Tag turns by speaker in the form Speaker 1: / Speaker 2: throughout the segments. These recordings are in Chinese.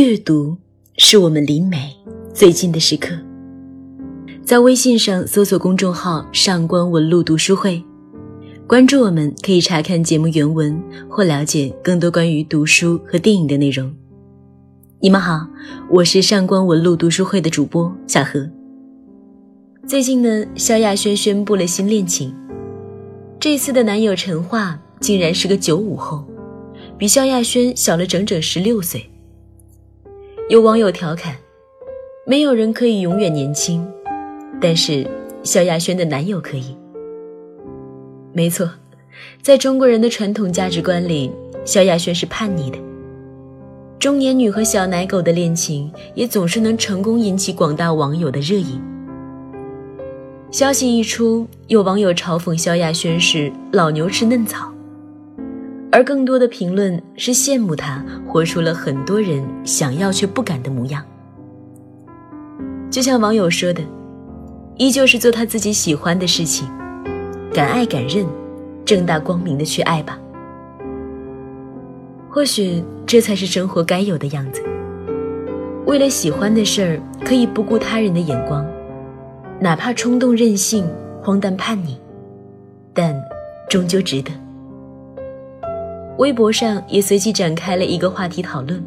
Speaker 1: 阅读是我们离美最近的时刻。在微信上搜索公众号“上官文露读书会”，关注我们，可以查看节目原文或了解更多关于读书和电影的内容。你们好，我是上官文露读书会的主播小何。最近呢，萧亚轩宣布了新恋情，这次的男友陈化竟然是个九五后，比萧亚轩小了整整十六岁。有网友调侃：“没有人可以永远年轻，但是萧亚轩的男友可以。”没错，在中国人的传统价值观里，萧亚轩是叛逆的。中年女和小奶狗的恋情也总是能成功引起广大网友的热议。消息一出，有网友嘲讽萧亚轩是“老牛吃嫩草”。而更多的评论是羡慕他活出了很多人想要却不敢的模样。就像网友说的，依旧是做他自己喜欢的事情，敢爱敢认，正大光明的去爱吧。或许这才是生活该有的样子。为了喜欢的事儿，可以不顾他人的眼光，哪怕冲动任性、荒诞叛逆，但终究值得。微博上也随即展开了一个话题讨论：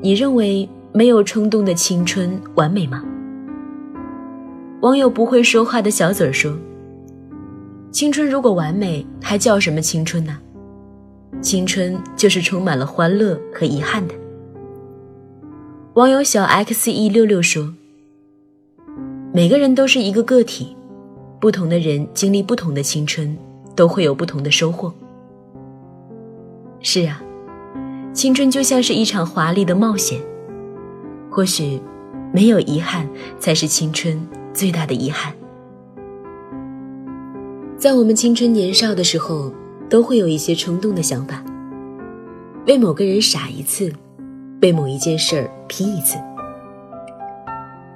Speaker 1: 你认为没有冲动的青春完美吗？网友不会说话的小嘴说：“青春如果完美，还叫什么青春呢？青春就是充满了欢乐和遗憾的。”网友小 x e 六六说：“每个人都是一个个体，不同的人经历不同的青春，都会有不同的收获。”是啊，青春就像是一场华丽的冒险。或许，没有遗憾才是青春最大的遗憾。在我们青春年少的时候，都会有一些冲动的想法，为某个人傻一次，为某一件事儿拼一次。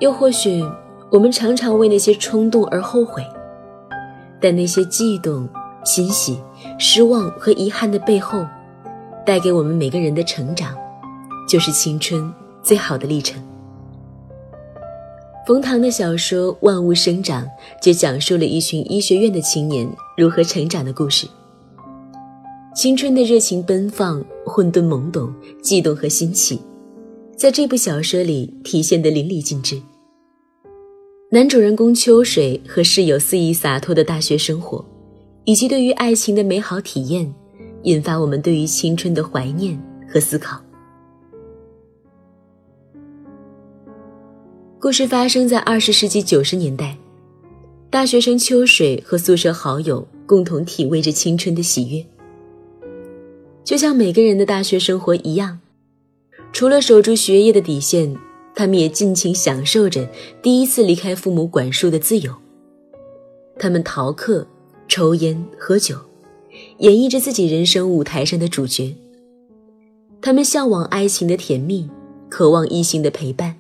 Speaker 1: 又或许，我们常常为那些冲动而后悔，但那些悸动、欣喜、失望和遗憾的背后。带给我们每个人的成长，就是青春最好的历程。冯唐的小说《万物生长》就讲述了一群医学院的青年如何成长的故事。青春的热情奔放、混沌懵懂、悸动和新奇，在这部小说里体现得淋漓尽致。男主人公秋水和室友肆意洒脱的大学生活，以及对于爱情的美好体验。引发我们对于青春的怀念和思考。故事发生在二十世纪九十年代，大学生秋水和宿舍好友共同体味着青春的喜悦。就像每个人的大学生活一样，除了守住学业的底线，他们也尽情享受着第一次离开父母管束的自由。他们逃课、抽烟、喝酒。演绎着自己人生舞台上的主角。他们向往爱情的甜蜜，渴望异性的陪伴，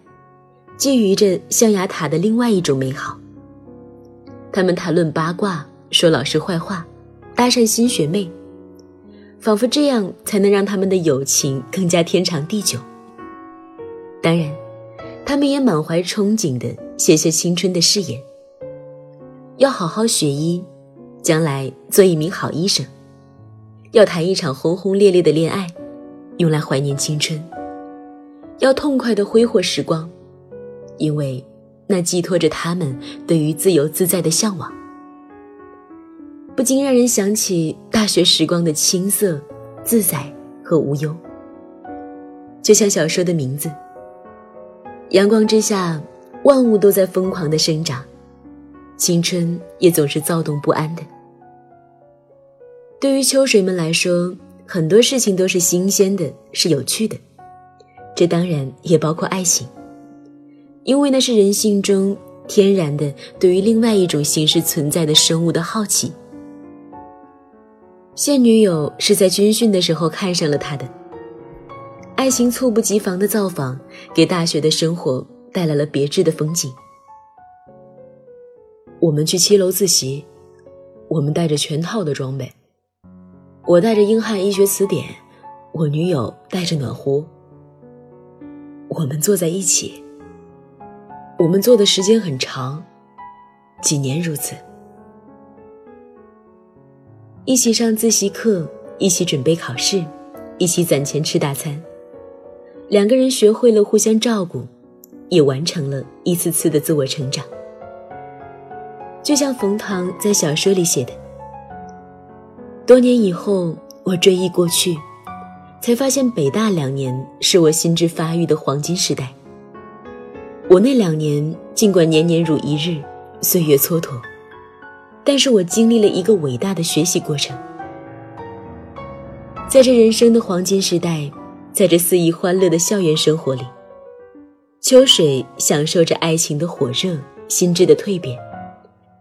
Speaker 1: 觊觎着象牙塔的另外一种美好。他们谈论八卦，说老师坏话，搭讪新学妹，仿佛这样才能让他们的友情更加天长地久。当然，他们也满怀憧憬地写下青春的誓言：要好好学医。将来做一名好医生，要谈一场轰轰烈烈的恋爱，用来怀念青春；要痛快的挥霍时光，因为那寄托着他们对于自由自在的向往。不禁让人想起大学时光的青涩、自在和无忧。就像小说的名字，阳光之下，万物都在疯狂的生长。青春也总是躁动不安的。对于秋水们来说，很多事情都是新鲜的，是有趣的。这当然也包括爱情，因为那是人性中天然的对于另外一种形式存在的生物的好奇。现女友是在军训的时候看上了他的，爱情猝不及防的造访，给大学的生活带来了别致的风景。我们去七楼自习，我们带着全套的装备。我带着英汉医学词典，我女友带着暖壶。我们坐在一起。我们坐的时间很长，几年如此。一起上自习课，一起准备考试，一起攒钱吃大餐。两个人学会了互相照顾，也完成了一次次的自我成长。就像冯唐在小说里写的：“多年以后，我追忆过去，才发现北大两年是我心智发育的黄金时代。我那两年尽管年年如一日，岁月蹉跎。”但是我经历了一个伟大的学习过程，在这人生的黄金时代，在这肆意欢乐的校园生活里，秋水享受着爱情的火热、心智的蜕变，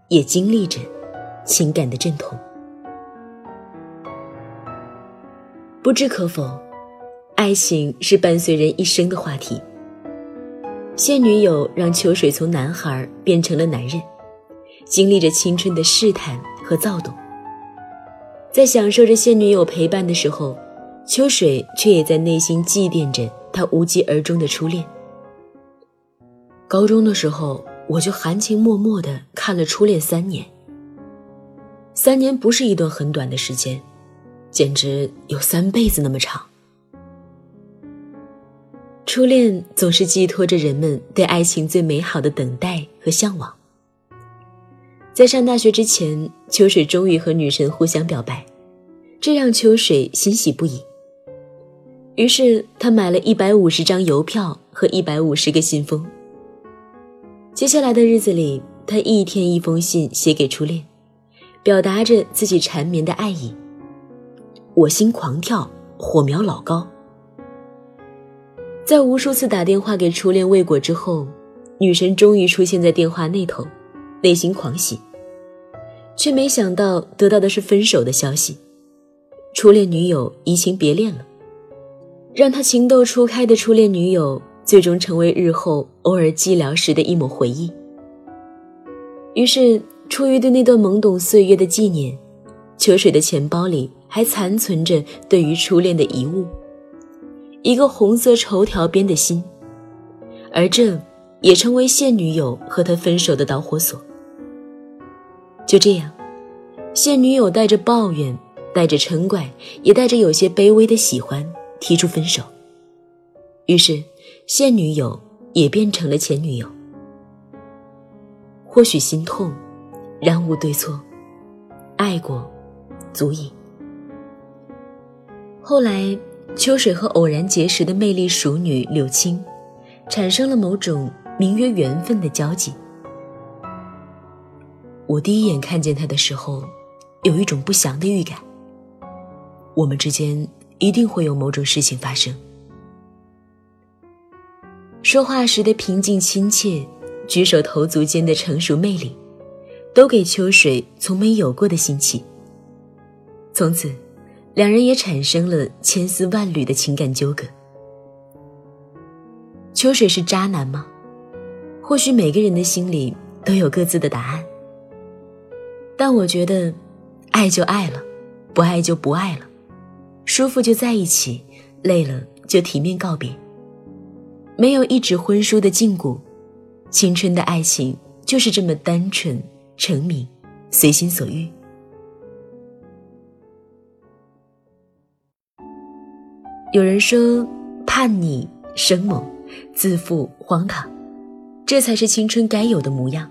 Speaker 1: 也经历着情感的阵痛。不知可否，爱情是伴随人一生的话题。现女友让秋水从男孩变成了男人。经历着青春的试探和躁动，在享受着现女友陪伴的时候，秋水却也在内心祭奠着他无疾而终的初恋。高中的时候，我就含情脉脉地看了《初恋三年》。三年不是一段很短的时间，简直有三辈子那么长。初恋总是寄托着人们对爱情最美好的等待和向往。在上大学之前，秋水终于和女神互相表白，这让秋水欣喜不已。于是他买了一百五十张邮票和一百五十个信封。接下来的日子里，他一天一封信写给初恋，表达着自己缠绵的爱意。我心狂跳，火苗老高。在无数次打电话给初恋未果之后，女神终于出现在电话那头。内心狂喜，却没想到得到的是分手的消息。初恋女友移情别恋了，让他情窦初开的初恋女友，最终成为日后偶尔寂寥时的一抹回忆。于是，出于对那段懵懂岁月的纪念，秋水的钱包里还残存着对于初恋的遗物——一个红色绸条边的心，而这也成为现女友和他分手的导火索。就这样，现女友带着抱怨，带着嗔怪，也带着有些卑微的喜欢，提出分手。于是，现女友也变成了前女友。或许心痛，然无对错，爱过，足矣。后来，秋水和偶然结识的魅力熟女柳青，产生了某种名曰缘分的交集。我第一眼看见他的时候，有一种不祥的预感。我们之间一定会有某种事情发生。说话时的平静亲切，举手投足间的成熟魅力，都给秋水从没有过的新奇。从此，两人也产生了千丝万缕的情感纠葛。秋水是渣男吗？或许每个人的心里都有各自的答案。但我觉得，爱就爱了，不爱就不爱了，舒服就在一起，累了就体面告别。没有一纸婚书的禁锢，青春的爱情就是这么单纯、澄明、随心所欲。有人说，叛逆、生猛、自负、荒唐，这才是青春该有的模样。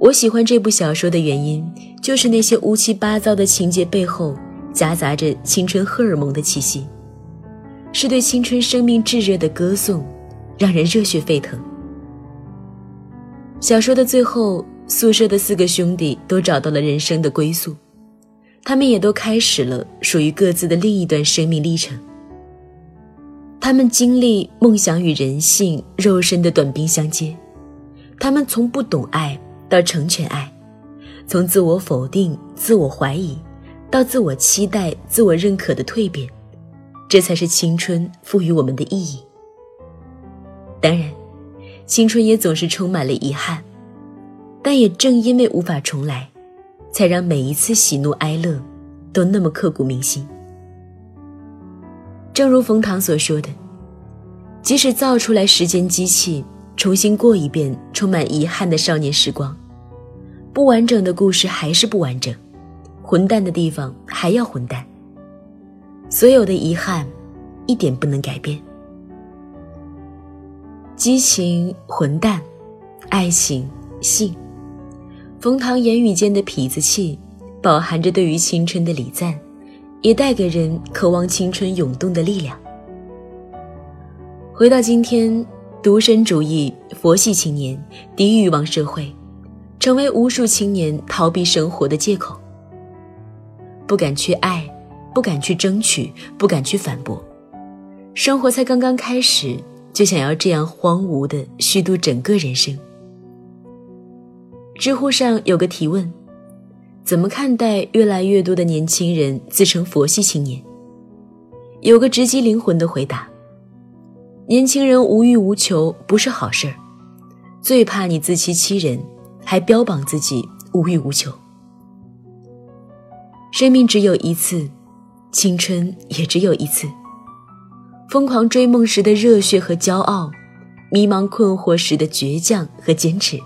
Speaker 1: 我喜欢这部小说的原因，就是那些乌七八糟的情节背后夹杂着青春荷尔蒙的气息，是对青春生命炙热的歌颂，让人热血沸腾。小说的最后，宿舍的四个兄弟都找到了人生的归宿，他们也都开始了属于各自的另一段生命历程。他们经历梦想与人性、肉身的短兵相接，他们从不懂爱。到成全爱，从自我否定、自我怀疑，到自我期待、自我认可的蜕变，这才是青春赋予我们的意义。当然，青春也总是充满了遗憾，但也正因为无法重来，才让每一次喜怒哀乐都那么刻骨铭心。正如冯唐所说的：“即使造出来时间机器，重新过一遍充满遗憾的少年时光，不完整的故事还是不完整，混蛋的地方还要混蛋。所有的遗憾，一点不能改变。激情、混蛋、爱情、性，冯唐言语间的痞子气，饱含着对于青春的礼赞，也带给人渴望青春涌动的力量。回到今天，独身主义、佛系青年、低欲望社会，成为无数青年逃避生活的借口。不敢去爱，不敢去争取，不敢去反驳，生活才刚刚开始。就想要这样荒芜的虚度整个人生。知乎上有个提问：怎么看待越来越多的年轻人自称佛系青年？有个直击灵魂的回答：年轻人无欲无求不是好事儿，最怕你自欺欺人，还标榜自己无欲无求。生命只有一次，青春也只有一次。疯狂追梦时的热血和骄傲，迷茫困惑时的倔强和坚持，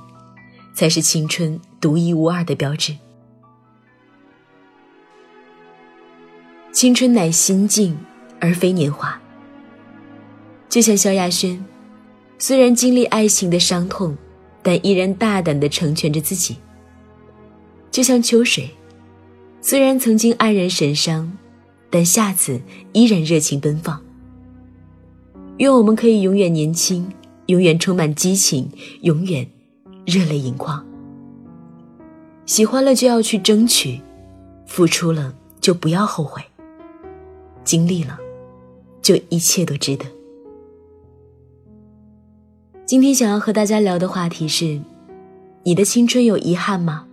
Speaker 1: 才是青春独一无二的标志。青春乃心境，而非年华。就像萧亚轩，虽然经历爱情的伤痛，但依然大胆地成全着自己。就像秋水，虽然曾经黯然神伤，但下次依然热情奔放。愿我们可以永远年轻，永远充满激情，永远热泪盈眶。喜欢了就要去争取，付出了就不要后悔，经历了就一切都值得。今天想要和大家聊的话题是：你的青春有遗憾吗？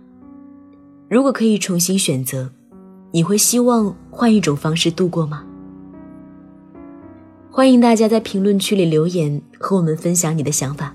Speaker 1: 如果可以重新选择，你会希望换一种方式度过吗？欢迎大家在评论区里留言，和我们分享你的想法。